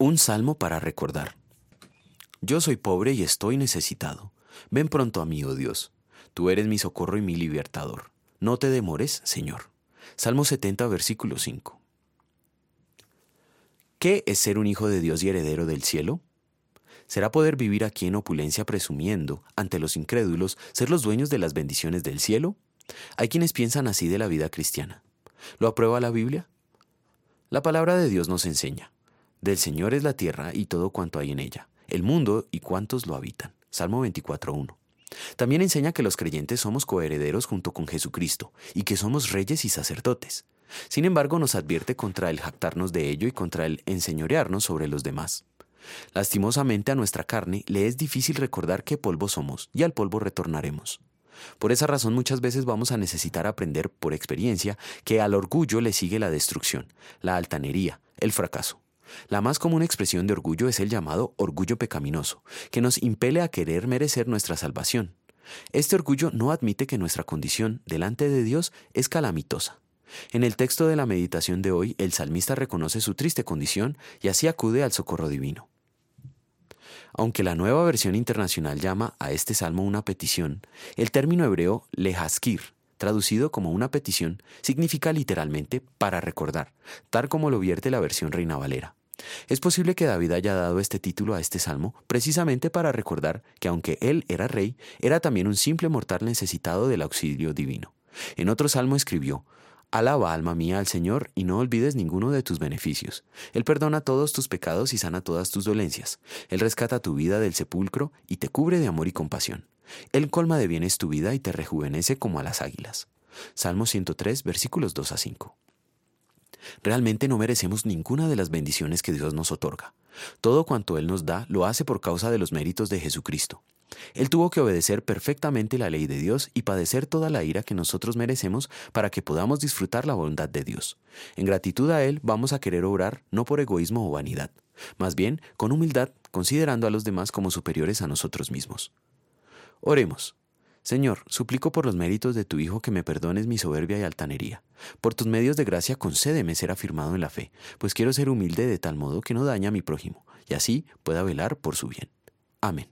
Un salmo para recordar. Yo soy pobre y estoy necesitado. Ven pronto a mí, oh Dios. Tú eres mi socorro y mi libertador. No te demores, Señor. Salmo 70, versículo 5. ¿Qué es ser un hijo de Dios y heredero del cielo? ¿Será poder vivir aquí en opulencia presumiendo, ante los incrédulos, ser los dueños de las bendiciones del cielo? Hay quienes piensan así de la vida cristiana. ¿Lo aprueba la Biblia? La palabra de Dios nos enseña. Del Señor es la tierra y todo cuanto hay en ella, el mundo y cuantos lo habitan. Salmo 24.1. También enseña que los creyentes somos coherederos junto con Jesucristo y que somos reyes y sacerdotes. Sin embargo, nos advierte contra el jactarnos de ello y contra el enseñorearnos sobre los demás. Lastimosamente a nuestra carne le es difícil recordar qué polvo somos y al polvo retornaremos. Por esa razón muchas veces vamos a necesitar aprender por experiencia que al orgullo le sigue la destrucción, la altanería, el fracaso. La más común expresión de orgullo es el llamado orgullo pecaminoso, que nos impele a querer merecer nuestra salvación. Este orgullo no admite que nuestra condición delante de Dios es calamitosa. En el texto de la meditación de hoy, el salmista reconoce su triste condición y así acude al socorro divino. Aunque la nueva versión internacional llama a este salmo una petición, el término hebreo lehaskir, traducido como una petición, significa literalmente para recordar, tal como lo vierte la versión Reina Valera. Es posible que David haya dado este título a este salmo precisamente para recordar que aunque él era rey, era también un simple mortal necesitado del auxilio divino. En otro salmo escribió, Alaba, alma mía, al Señor, y no olvides ninguno de tus beneficios. Él perdona todos tus pecados y sana todas tus dolencias. Él rescata tu vida del sepulcro y te cubre de amor y compasión. Él colma de bienes tu vida y te rejuvenece como a las águilas. Salmo 103, versículos 2 a 5. Realmente no merecemos ninguna de las bendiciones que Dios nos otorga. Todo cuanto Él nos da lo hace por causa de los méritos de Jesucristo. Él tuvo que obedecer perfectamente la ley de Dios y padecer toda la ira que nosotros merecemos para que podamos disfrutar la bondad de Dios. En gratitud a Él vamos a querer obrar no por egoísmo o vanidad, más bien con humildad, considerando a los demás como superiores a nosotros mismos. Oremos. Señor, suplico por los méritos de tu Hijo que me perdones mi soberbia y altanería. Por tus medios de gracia concédeme ser afirmado en la fe, pues quiero ser humilde de tal modo que no daña a mi prójimo, y así pueda velar por su bien. Amén.